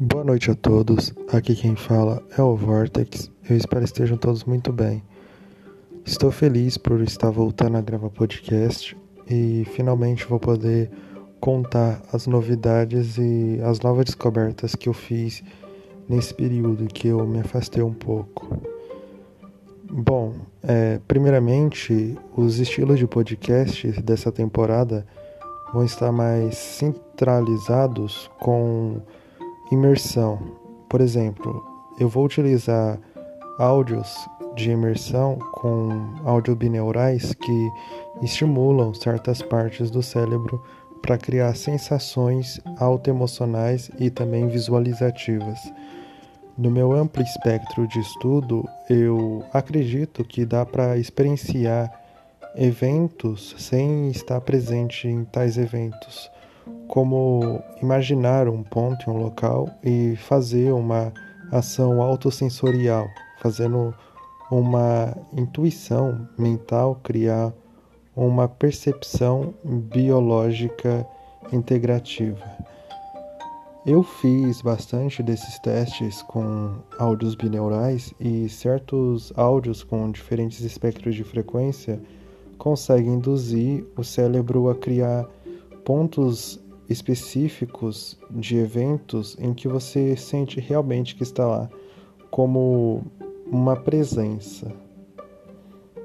Boa noite a todos. Aqui quem fala é o Vortex. Eu espero estejam todos muito bem. Estou feliz por estar voltando a gravar podcast e finalmente vou poder contar as novidades e as novas descobertas que eu fiz nesse período que eu me afastei um pouco. Bom, é, primeiramente, os estilos de podcast dessa temporada vão estar mais centralizados com imersão. Por exemplo, eu vou utilizar áudios de imersão com audiobineurais que estimulam certas partes do cérebro para criar sensações autoemocionais e também visualizativas. No meu amplo espectro de estudo, eu acredito que dá para experienciar eventos sem estar presente em tais eventos, como imaginar um ponto em um local e fazer uma ação autossensorial, fazendo uma intuição mental, criar uma percepção biológica integrativa. Eu fiz bastante desses testes com áudios bineurais e certos áudios com diferentes espectros de frequência conseguem induzir o cérebro a criar pontos específicos de eventos em que você sente realmente que está lá, como uma presença.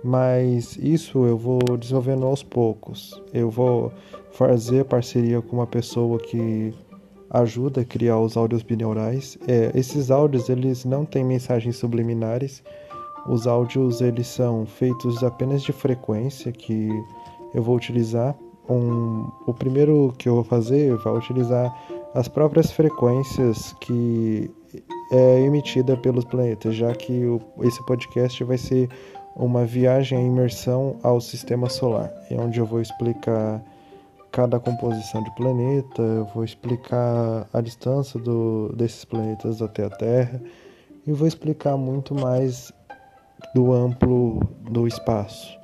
Mas isso eu vou desenvolvendo aos poucos. Eu vou fazer parceria com uma pessoa que ajuda a criar os áudios binaurais. É, esses áudios eles não têm mensagens subliminares. Os áudios eles são feitos apenas de frequência que eu vou utilizar um, o primeiro que eu vou fazer vai utilizar as próprias frequências que é emitida pelos planetas, já que o, esse podcast vai ser uma viagem em imersão ao sistema solar, é onde eu vou explicar cada composição de planeta, eu vou explicar a distância do, desses planetas até a Terra e vou explicar muito mais do amplo do espaço.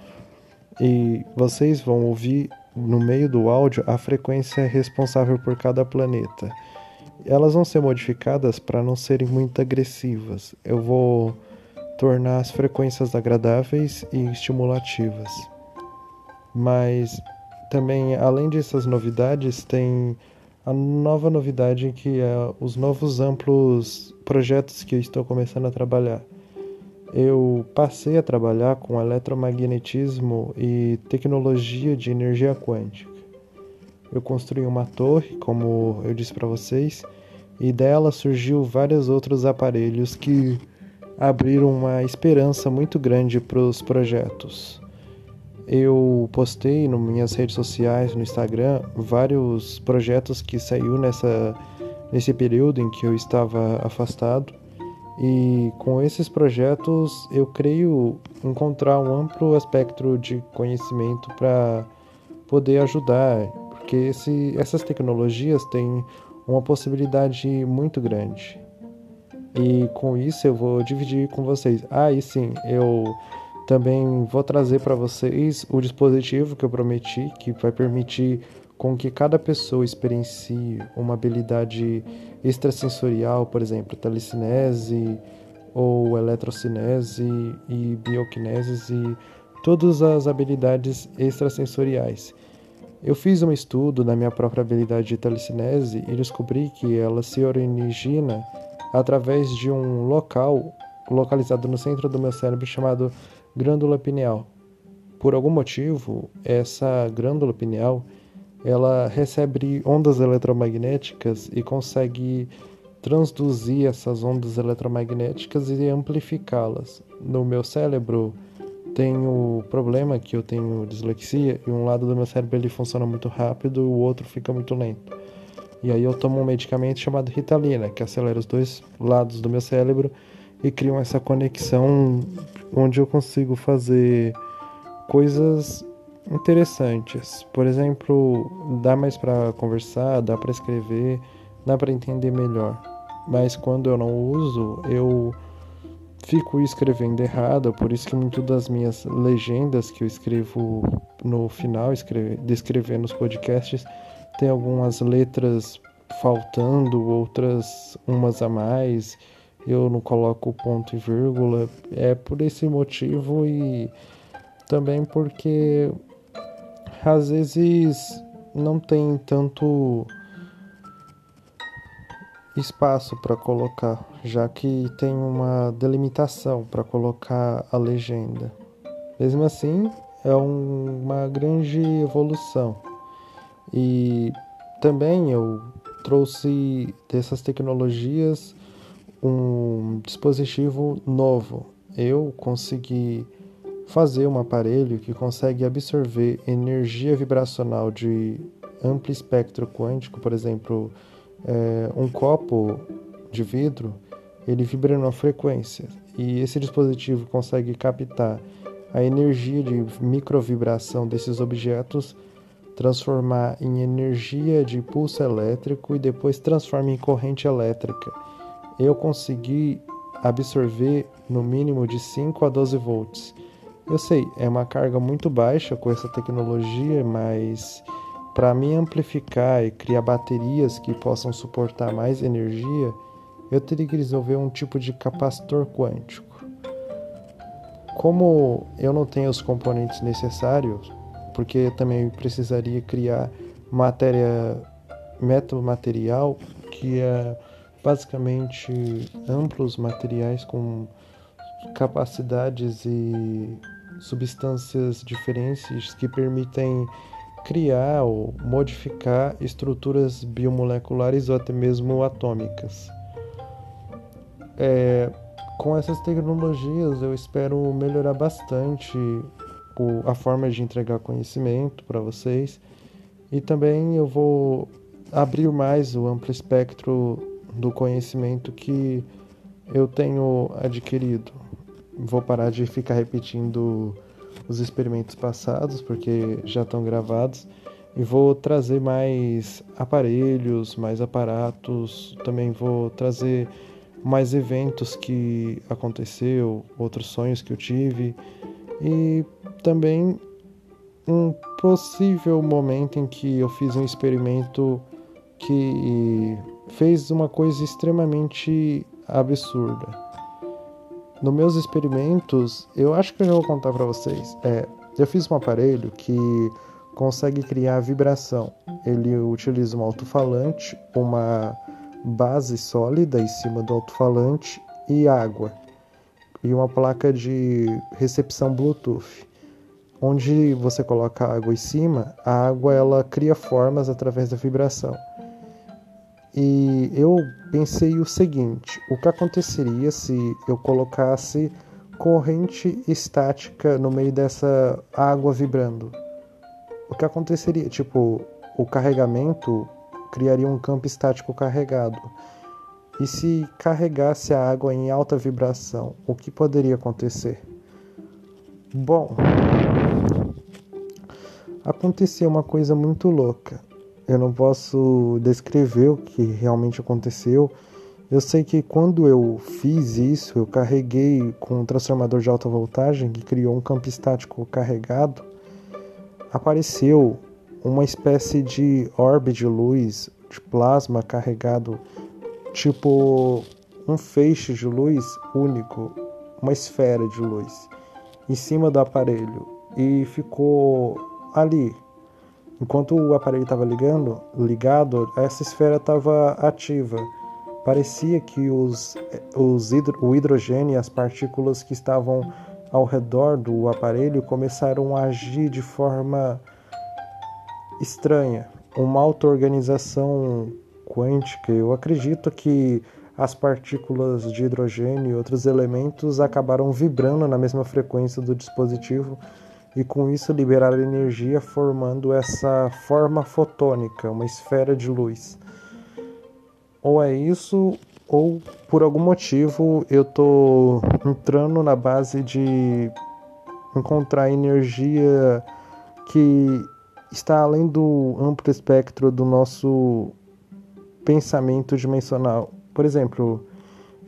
E vocês vão ouvir no meio do áudio a frequência responsável por cada planeta. Elas vão ser modificadas para não serem muito agressivas. Eu vou tornar as frequências agradáveis e estimulativas. Mas também, além dessas novidades, tem a nova novidade que é os novos amplos projetos que eu estou começando a trabalhar eu passei a trabalhar com eletromagnetismo e tecnologia de energia quântica. Eu construí uma torre, como eu disse para vocês, e dela surgiu vários outros aparelhos que abriram uma esperança muito grande para os projetos. Eu postei nas minhas redes sociais, no Instagram, vários projetos que saiu nessa nesse período em que eu estava afastado e com esses projetos eu creio encontrar um amplo espectro de conhecimento para poder ajudar, porque esse, essas tecnologias têm uma possibilidade muito grande. E com isso eu vou dividir com vocês. Ah, e sim, eu também vou trazer para vocês o dispositivo que eu prometi, que vai permitir com que cada pessoa experiencie uma habilidade extrasensorial, por exemplo, telecinese ou eletrocinese e bioquineses e todas as habilidades extrasensoriais. Eu fiz um estudo na minha própria habilidade de telecinese e descobri que ela se origina através de um local localizado no centro do meu cérebro chamado glândula pineal. Por algum motivo, essa glândula pineal ela recebe ondas eletromagnéticas e consegue transduzir essas ondas eletromagnéticas e amplificá-las. No meu cérebro tem o problema que eu tenho dislexia e um lado do meu cérebro ele funciona muito rápido e o outro fica muito lento. E aí eu tomo um medicamento chamado Ritalina, que acelera os dois lados do meu cérebro e cria essa conexão onde eu consigo fazer coisas interessantes. Por exemplo, dá mais para conversar, dá para escrever, dá para entender melhor. Mas quando eu não uso, eu fico escrevendo errado, por isso que muitas das minhas legendas que eu escrevo no final, escreve, descrevendo os podcasts, tem algumas letras faltando, outras umas a mais, eu não coloco ponto e vírgula. É por esse motivo e também porque às vezes não tem tanto espaço para colocar, já que tem uma delimitação para colocar a legenda. Mesmo assim, é um, uma grande evolução. E também eu trouxe dessas tecnologias um dispositivo novo. Eu consegui fazer um aparelho que consegue absorver energia vibracional de amplo espectro quântico, por exemplo, é, um copo de vidro, ele vibra numa frequência e esse dispositivo consegue captar a energia de microvibração desses objetos, transformar em energia de pulso elétrico e depois transforma em corrente elétrica. Eu consegui absorver no mínimo de 5 a 12 volts. Eu sei, é uma carga muito baixa com essa tecnologia, mas para me amplificar e criar baterias que possam suportar mais energia, eu teria que desenvolver um tipo de capacitor quântico. Como eu não tenho os componentes necessários, porque também precisaria criar matéria metamaterial, que é basicamente amplos materiais com capacidades e substâncias diferentes que permitem criar ou modificar estruturas biomoleculares ou até mesmo atômicas. É, com essas tecnologias eu espero melhorar bastante o, a forma de entregar conhecimento para vocês e também eu vou abrir mais o amplo espectro do conhecimento que eu tenho adquirido. Vou parar de ficar repetindo os experimentos passados porque já estão gravados e vou trazer mais aparelhos, mais aparatos, também vou trazer mais eventos que aconteceu, outros sonhos que eu tive e também um possível momento em que eu fiz um experimento que fez uma coisa extremamente absurda. Nos meus experimentos, eu acho que eu já vou contar para vocês. É, eu fiz um aparelho que consegue criar vibração. Ele utiliza um alto-falante, uma base sólida em cima do alto-falante e água. E uma placa de recepção Bluetooth. Onde você coloca água em cima, a água ela cria formas através da vibração. E eu pensei o seguinte: o que aconteceria se eu colocasse corrente estática no meio dessa água vibrando? O que aconteceria? Tipo, o carregamento criaria um campo estático carregado. E se carregasse a água em alta vibração, o que poderia acontecer? Bom, aconteceu uma coisa muito louca. Eu não posso descrever o que realmente aconteceu. Eu sei que quando eu fiz isso, eu carreguei com um transformador de alta voltagem que criou um campo estático carregado. Apareceu uma espécie de orbe de luz, de plasma carregado, tipo um feixe de luz único, uma esfera de luz, em cima do aparelho e ficou ali. Enquanto o aparelho estava ligando, ligado, essa esfera estava ativa. Parecia que os, os hidro, o hidrogênio e as partículas que estavam ao redor do aparelho começaram a agir de forma estranha, uma auto-organização quântica. Eu acredito que as partículas de hidrogênio e outros elementos acabaram vibrando na mesma frequência do dispositivo e com isso liberaram energia formando essa forma fotônica, uma esfera de luz. Ou é isso, ou por algum motivo eu estou entrando na base de encontrar energia que está além do amplo espectro do nosso pensamento dimensional. Por exemplo,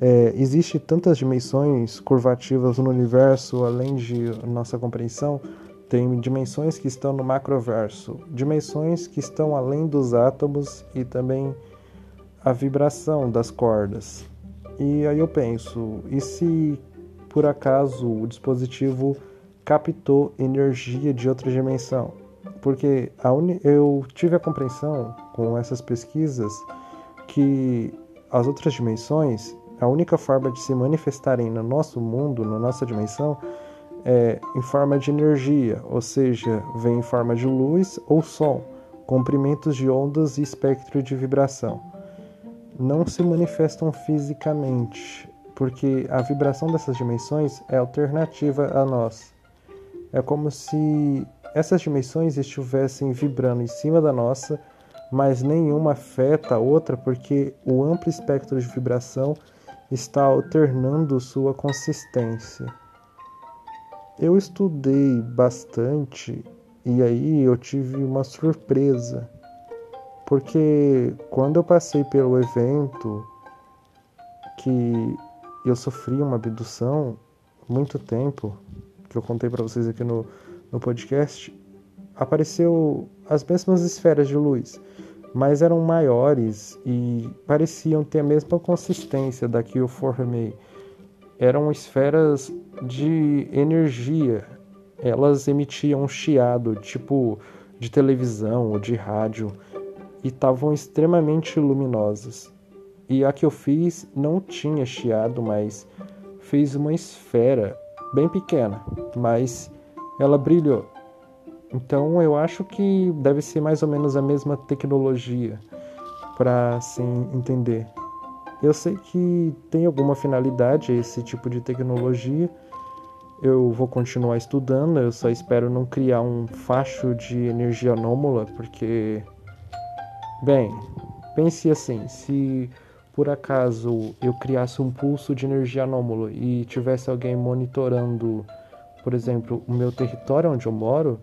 é, existe tantas dimensões curvativas no universo além de nossa compreensão. Tem dimensões que estão no macroverso, dimensões que estão além dos átomos e também a vibração das cordas. E aí eu penso, e se por acaso o dispositivo captou energia de outra dimensão? Porque eu tive a compreensão com essas pesquisas que as outras dimensões, a única forma de se manifestarem no nosso mundo, na nossa dimensão, é em forma de energia, ou seja, vem em forma de luz ou som, comprimentos de ondas e espectro de vibração. Não se manifestam fisicamente, porque a vibração dessas dimensões é alternativa a nós. É como se essas dimensões estivessem vibrando em cima da nossa, mas nenhuma afeta a outra porque o amplo espectro de vibração está alternando sua consistência. Eu estudei bastante e aí eu tive uma surpresa, porque quando eu passei pelo evento que eu sofri uma abdução muito tempo, que eu contei para vocês aqui no, no podcast, apareceu as mesmas esferas de luz, mas eram maiores e pareciam ter a mesma consistência da que eu formei. Eram esferas de energia. Elas emitiam um chiado, tipo de televisão ou de rádio, e estavam extremamente luminosas. E a que eu fiz não tinha chiado, mas fez uma esfera bem pequena, mas ela brilhou. Então eu acho que deve ser mais ou menos a mesma tecnologia para assim entender. Eu sei que tem alguma finalidade esse tipo de tecnologia. Eu vou continuar estudando, eu só espero não criar um facho de energia anômala, porque bem, pense assim, se por acaso eu criasse um pulso de energia anômalo e tivesse alguém monitorando, por exemplo, o meu território onde eu moro,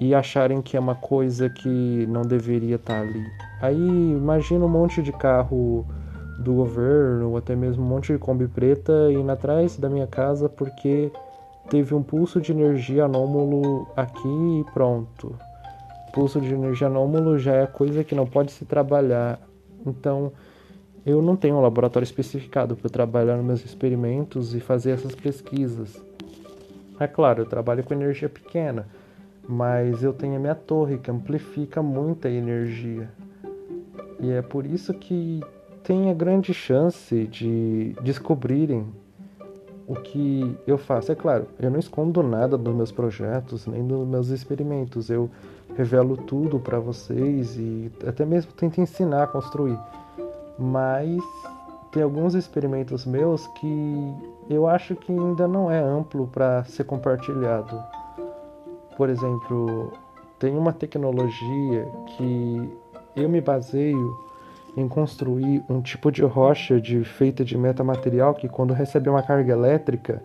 e acharem que é uma coisa que não deveria estar ali. Aí imagina um monte de carro do governo, ou até mesmo um monte de Kombi preta indo atrás da minha casa porque teve um pulso de energia anômalo aqui e pronto. Pulso de energia anômalo já é coisa que não pode se trabalhar. Então, eu não tenho um laboratório especificado para trabalhar nos meus experimentos e fazer essas pesquisas. É claro, eu trabalho com energia pequena, mas eu tenho a minha torre que amplifica muita energia. E é por isso que tem a grande chance de descobrirem o que eu faço. É claro, eu não escondo nada dos meus projetos, nem dos meus experimentos. Eu revelo tudo para vocês e até mesmo tento ensinar a construir. Mas tem alguns experimentos meus que eu acho que ainda não é amplo para ser compartilhado. Por exemplo, tem uma tecnologia que eu me baseio em construir um tipo de rocha de, feita de metamaterial que quando recebe uma carga elétrica,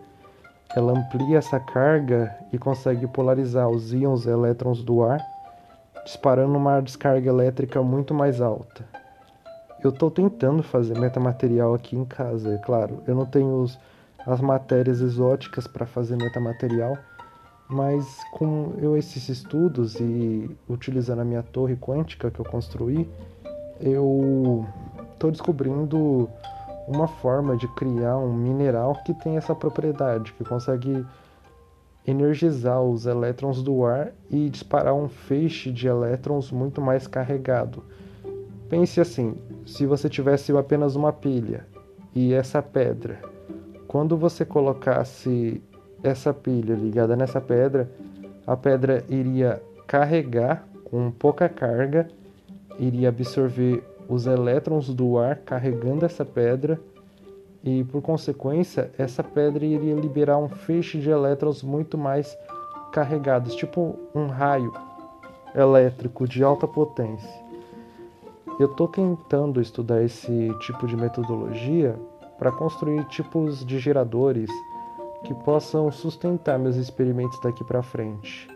ela amplia essa carga e consegue polarizar os íons e elétrons do ar, disparando uma descarga elétrica muito mais alta. Eu estou tentando fazer metamaterial aqui em casa, é claro. Eu não tenho os, as matérias exóticas para fazer metamaterial, mas com eu esses estudos e utilizando a minha torre quântica que eu construí, eu estou descobrindo uma forma de criar um mineral que tem essa propriedade, que consegue energizar os elétrons do ar e disparar um feixe de elétrons muito mais carregado. Pense assim, se você tivesse apenas uma pilha e essa pedra, quando você colocasse essa pilha ligada nessa pedra, a pedra iria carregar com pouca carga, iria absorver os elétrons do ar carregando essa pedra e por consequência essa pedra iria liberar um feixe de elétrons muito mais carregados, tipo um raio elétrico de alta potência. Eu estou tentando estudar esse tipo de metodologia para construir tipos de geradores que possam sustentar meus experimentos daqui para frente.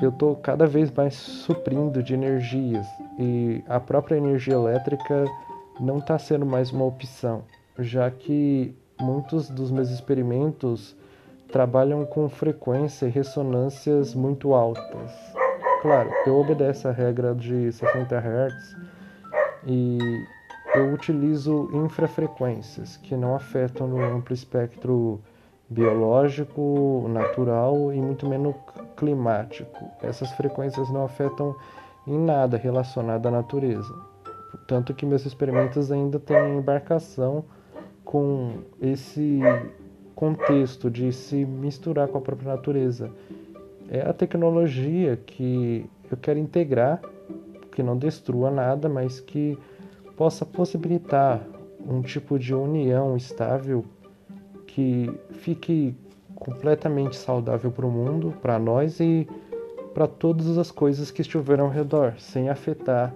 Eu estou cada vez mais suprindo de energias e a própria energia elétrica não está sendo mais uma opção, já que muitos dos meus experimentos trabalham com frequência e ressonâncias muito altas. Claro, eu obedeço a regra de 60 Hz E eu utilizo infrafrequências que não afetam no amplo espectro biológico, natural e muito menos climático. Essas frequências não afetam em nada relacionado à natureza. Tanto que meus experimentos ainda têm embarcação com esse contexto de se misturar com a própria natureza. É a tecnologia que eu quero integrar, que não destrua nada, mas que possa possibilitar um tipo de união estável que fique completamente saudável para o mundo, para nós e para todas as coisas que estiveram ao redor, sem afetar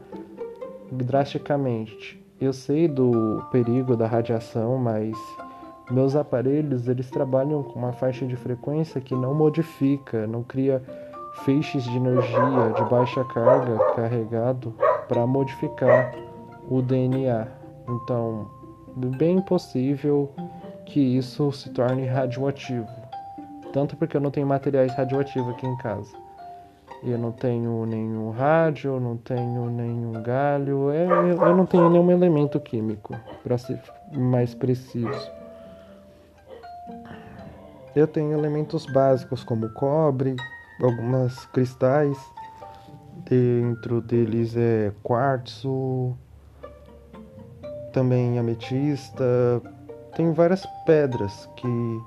drasticamente. Eu sei do perigo da radiação, mas meus aparelhos eles trabalham com uma faixa de frequência que não modifica, não cria feixes de energia de baixa carga carregado para modificar o DNA. Então, bem possível que isso se torne radioativo. Tanto porque eu não tenho materiais radioativos aqui em casa. Eu não tenho nenhum rádio, não tenho nenhum galho, é, eu não tenho nenhum elemento químico, para ser mais preciso. Eu tenho elementos básicos como cobre, algumas cristais, dentro deles é quartzo, também ametista, tem várias pedras que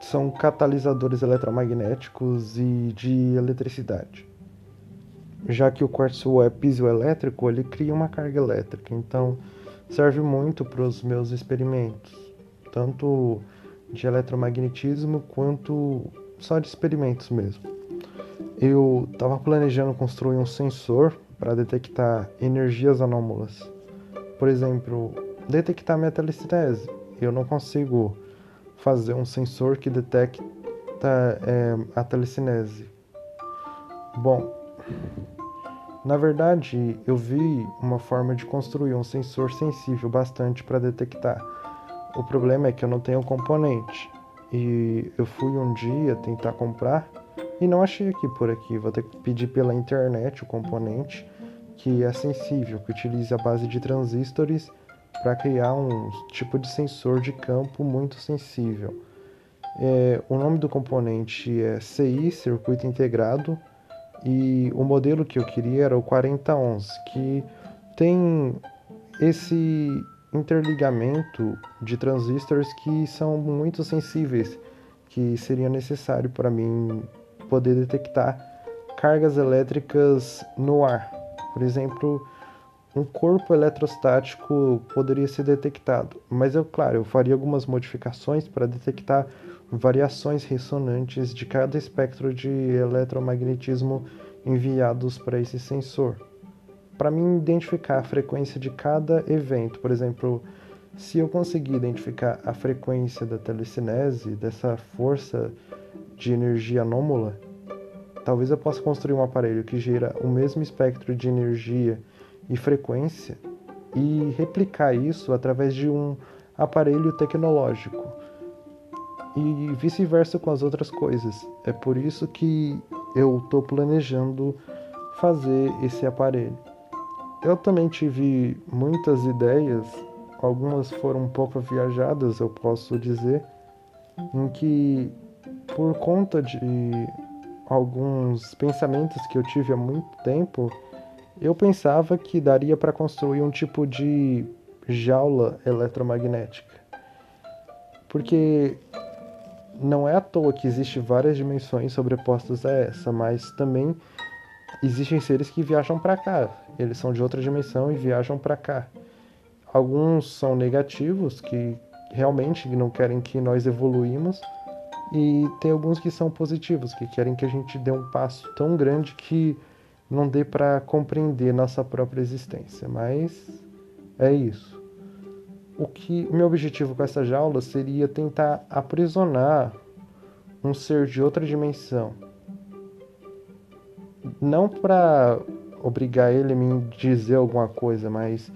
são catalisadores eletromagnéticos e de eletricidade. Já que o quartzo é piezoelétrico, ele cria uma carga elétrica, então serve muito para os meus experimentos, tanto de eletromagnetismo quanto só de experimentos mesmo. Eu estava planejando construir um sensor para detectar energias anômalas por exemplo, detectar metalicinese. Eu não consigo fazer um sensor que detecta é, a telecinese. Bom, na verdade, eu vi uma forma de construir um sensor sensível bastante para detectar. O problema é que eu não tenho componente. E eu fui um dia tentar comprar e não achei aqui por aqui. Vou ter que pedir pela internet o componente que é sensível, que utiliza a base de transistores para criar um tipo de sensor de campo muito sensível. É, o nome do componente é CI, Circuito Integrado, e o modelo que eu queria era o 4011, que tem esse interligamento de transistores que são muito sensíveis, que seria necessário para mim poder detectar cargas elétricas no ar. Por exemplo, um corpo eletrostático poderia ser detectado, mas eu, claro, eu faria algumas modificações para detectar variações ressonantes de cada espectro de eletromagnetismo enviados para esse sensor. Para mim identificar a frequência de cada evento, por exemplo, se eu conseguir identificar a frequência da telecinese, dessa força de energia anômala, talvez eu possa construir um aparelho que gera o mesmo espectro de energia e frequência e replicar isso através de um aparelho tecnológico. E vice-versa com as outras coisas. É por isso que eu estou planejando fazer esse aparelho. Eu também tive muitas ideias, algumas foram um pouco viajadas, eu posso dizer, em que por conta de alguns pensamentos que eu tive há muito tempo, eu pensava que daria para construir um tipo de jaula eletromagnética. Porque não é à toa que existem várias dimensões sobrepostas a essa, mas também existem seres que viajam para cá. Eles são de outra dimensão e viajam para cá. Alguns são negativos, que realmente não querem que nós evoluímos, e tem alguns que são positivos, que querem que a gente dê um passo tão grande que não dê para compreender nossa própria existência. Mas é isso. O que meu objetivo com essa jaula seria tentar aprisionar um ser de outra dimensão. Não para obrigar ele a me dizer alguma coisa, mas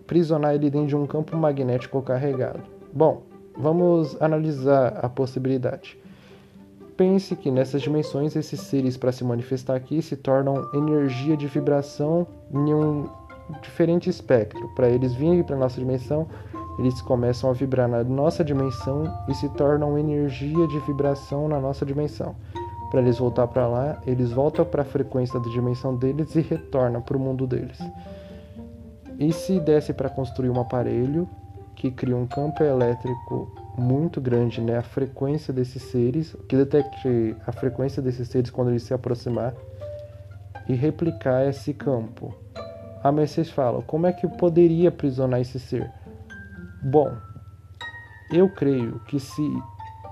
aprisionar ele dentro de um campo magnético carregado. Bom, Vamos analisar a possibilidade. Pense que nessas dimensões esses seres para se manifestar aqui se tornam energia de vibração em um diferente espectro. Para eles virem para nossa dimensão, eles começam a vibrar na nossa dimensão e se tornam energia de vibração na nossa dimensão. Para eles voltar para lá, eles voltam para a frequência da dimensão deles e retornam para o mundo deles. E se desse para construir um aparelho que cria um campo elétrico muito grande, né, a frequência desses seres, que detecte a frequência desses seres quando eles se aproximar e replicar esse campo. Mas vocês falam, como é que poderia aprisionar esse ser? Bom, eu creio que se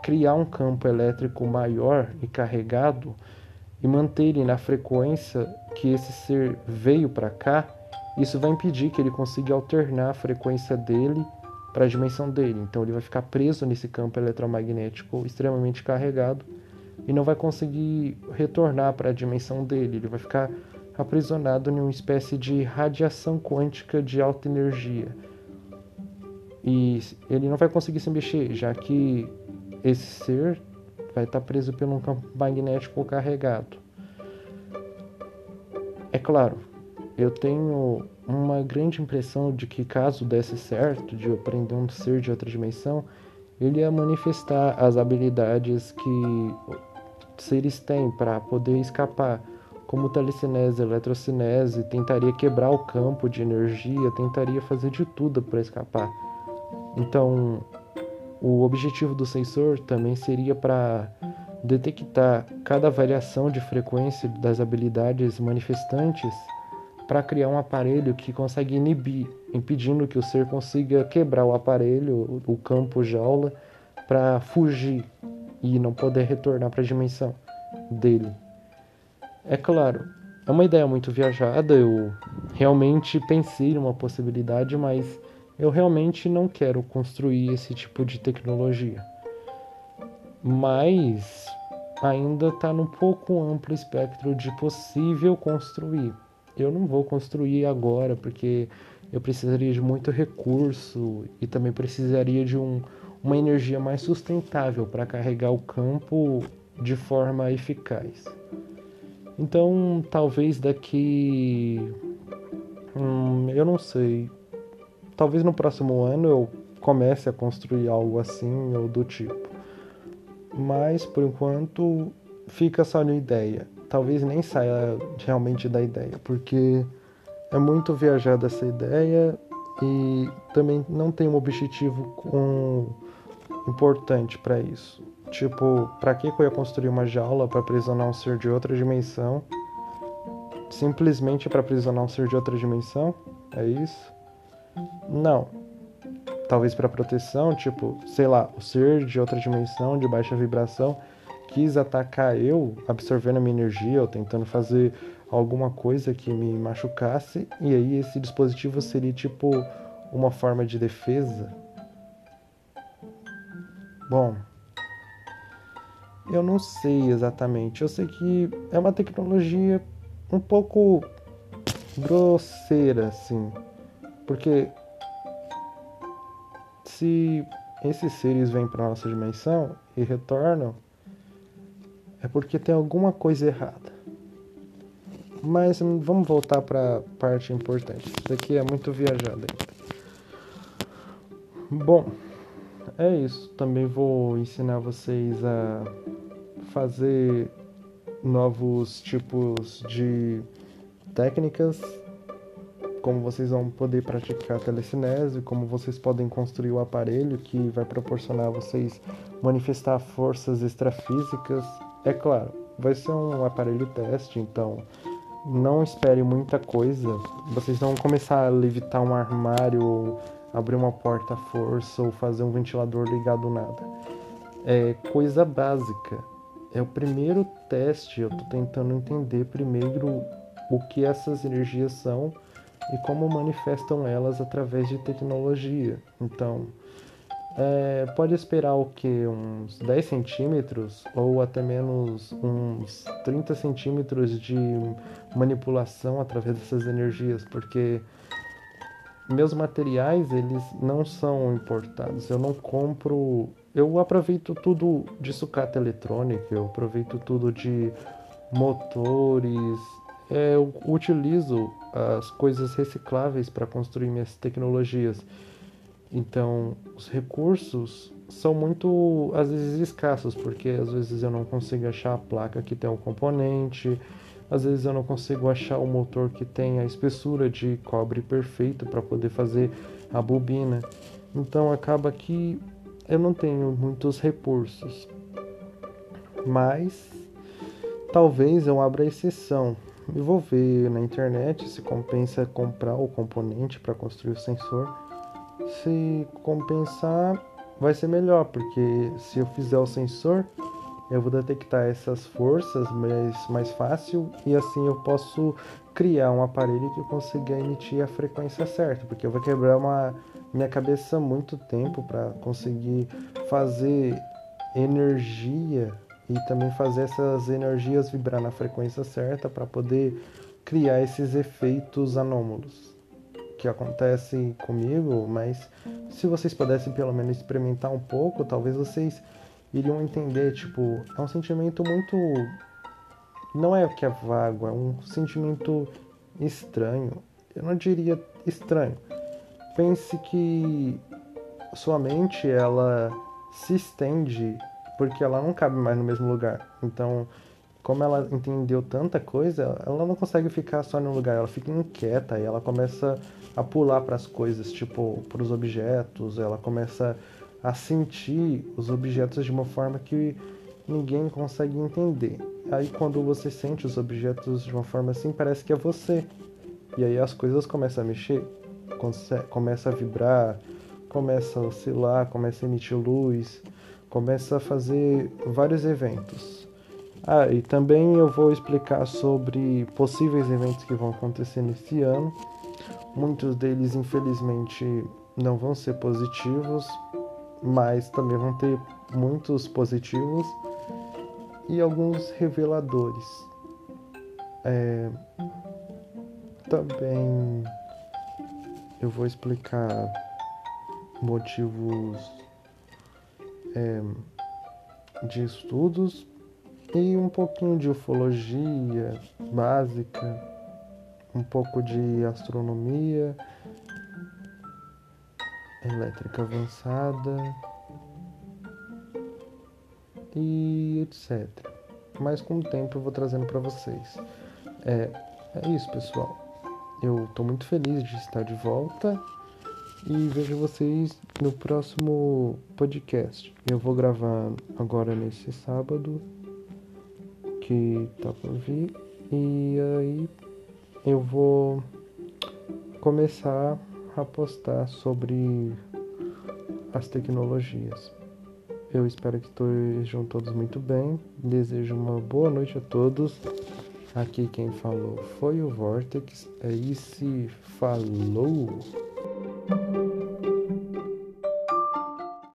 criar um campo elétrico maior e carregado e manter ele na frequência que esse ser veio para cá, isso vai impedir que ele consiga alternar a frequência dele para a dimensão dele. Então ele vai ficar preso nesse campo eletromagnético extremamente carregado e não vai conseguir retornar para a dimensão dele. Ele vai ficar aprisionado em uma espécie de radiação quântica de alta energia. E ele não vai conseguir se mexer, já que esse ser vai estar preso por um campo magnético carregado. É claro, eu tenho uma grande impressão de que caso desse certo, de eu prender um ser de outra dimensão, ele ia manifestar as habilidades que seres têm para poder escapar, como telecinese, eletrocinese, tentaria quebrar o campo de energia, tentaria fazer de tudo para escapar. Então, o objetivo do sensor também seria para detectar cada variação de frequência das habilidades manifestantes para criar um aparelho que consegue inibir, impedindo que o ser consiga quebrar o aparelho, o campo jaula, para fugir e não poder retornar para a dimensão dele. É claro, é uma ideia muito viajada, eu realmente pensei numa possibilidade, mas eu realmente não quero construir esse tipo de tecnologia. Mas ainda está num pouco amplo espectro de possível construir eu não vou construir agora porque eu precisaria de muito recurso e também precisaria de um, uma energia mais sustentável para carregar o campo de forma eficaz. Então, talvez daqui. Hum, eu não sei. Talvez no próximo ano eu comece a construir algo assim ou do tipo. Mas, por enquanto, fica só na ideia talvez nem saia realmente da ideia, porque é muito viajada essa ideia e também não tem um objetivo com... importante para isso. Tipo, para que eu ia construir uma jaula para aprisionar um ser de outra dimensão? Simplesmente para aprisionar um ser de outra dimensão? É isso? Não. Talvez para proteção, tipo, sei lá, o ser de outra dimensão, de baixa vibração, quis atacar eu, absorvendo a minha energia ou tentando fazer alguma coisa que me machucasse, e aí esse dispositivo seria tipo uma forma de defesa. Bom, eu não sei exatamente. Eu sei que é uma tecnologia um pouco grosseira, assim, porque se esses seres vêm para nossa dimensão e retornam, é porque tem alguma coisa errada. Mas vamos voltar para a parte importante. Isso aqui é muito viajado ainda. Bom, é isso. Também vou ensinar vocês a fazer novos tipos de técnicas, como vocês vão poder praticar telecinese, como vocês podem construir o aparelho que vai proporcionar a vocês manifestar forças extrafísicas é claro, vai ser um aparelho teste, então não espere muita coisa. Vocês não vão começar a levitar um armário, ou abrir uma porta à força, ou fazer um ventilador ligado nada. É coisa básica. É o primeiro teste. Eu estou tentando entender primeiro o que essas energias são e como manifestam elas através de tecnologia. Então, é, pode esperar o que? Uns 10 centímetros ou até menos uns 30 centímetros de manipulação através dessas energias, porque meus materiais eles não são importados. Eu não compro eu aproveito tudo de sucata eletrônica, eu aproveito tudo de motores, é, eu utilizo as coisas recicláveis para construir minhas tecnologias. Então, os recursos são muito, às vezes, escassos, porque às vezes eu não consigo achar a placa que tem um componente, às vezes eu não consigo achar o motor que tem a espessura de cobre perfeito para poder fazer a bobina. Então, acaba que eu não tenho muitos recursos. Mas talvez eu abra exceção. Eu vou ver na internet se compensa comprar o componente para construir o sensor. Se compensar, vai ser melhor, porque se eu fizer o sensor, eu vou detectar essas forças mais, mais fácil e assim eu posso criar um aparelho que consiga emitir a frequência certa, porque eu vou quebrar uma minha cabeça muito tempo para conseguir fazer energia e também fazer essas energias vibrar na frequência certa para poder criar esses efeitos anômalos que acontecem comigo, mas se vocês pudessem pelo menos experimentar um pouco, talvez vocês iriam entender, tipo, é um sentimento muito não é que é vago, é um sentimento estranho. Eu não diria estranho, pense que sua mente ela se estende porque ela não cabe mais no mesmo lugar. Então, como ela entendeu tanta coisa, ela não consegue ficar só no lugar, ela fica inquieta e ela começa a pular para as coisas, tipo, para os objetos, ela começa a sentir os objetos de uma forma que ninguém consegue entender. Aí quando você sente os objetos de uma forma assim, parece que é você. E aí as coisas começam a mexer começa a vibrar, começa a oscilar, começa a emitir luz, começa a fazer vários eventos. Ah, e também eu vou explicar sobre possíveis eventos que vão acontecer nesse ano. Muitos deles, infelizmente, não vão ser positivos, mas também vão ter muitos positivos e alguns reveladores. É, também eu vou explicar motivos é, de estudos e um pouquinho de ufologia básica, um pouco de astronomia, elétrica avançada e etc. Mas com o tempo eu vou trazendo para vocês. É, é isso, pessoal. Eu estou muito feliz de estar de volta e vejo vocês no próximo podcast. Eu vou gravar agora nesse sábado que tá por vir e aí eu vou começar a postar sobre as tecnologias. Eu espero que estejam todos muito bem. Desejo uma boa noite a todos. Aqui quem falou foi o Vortex. É isso, falou!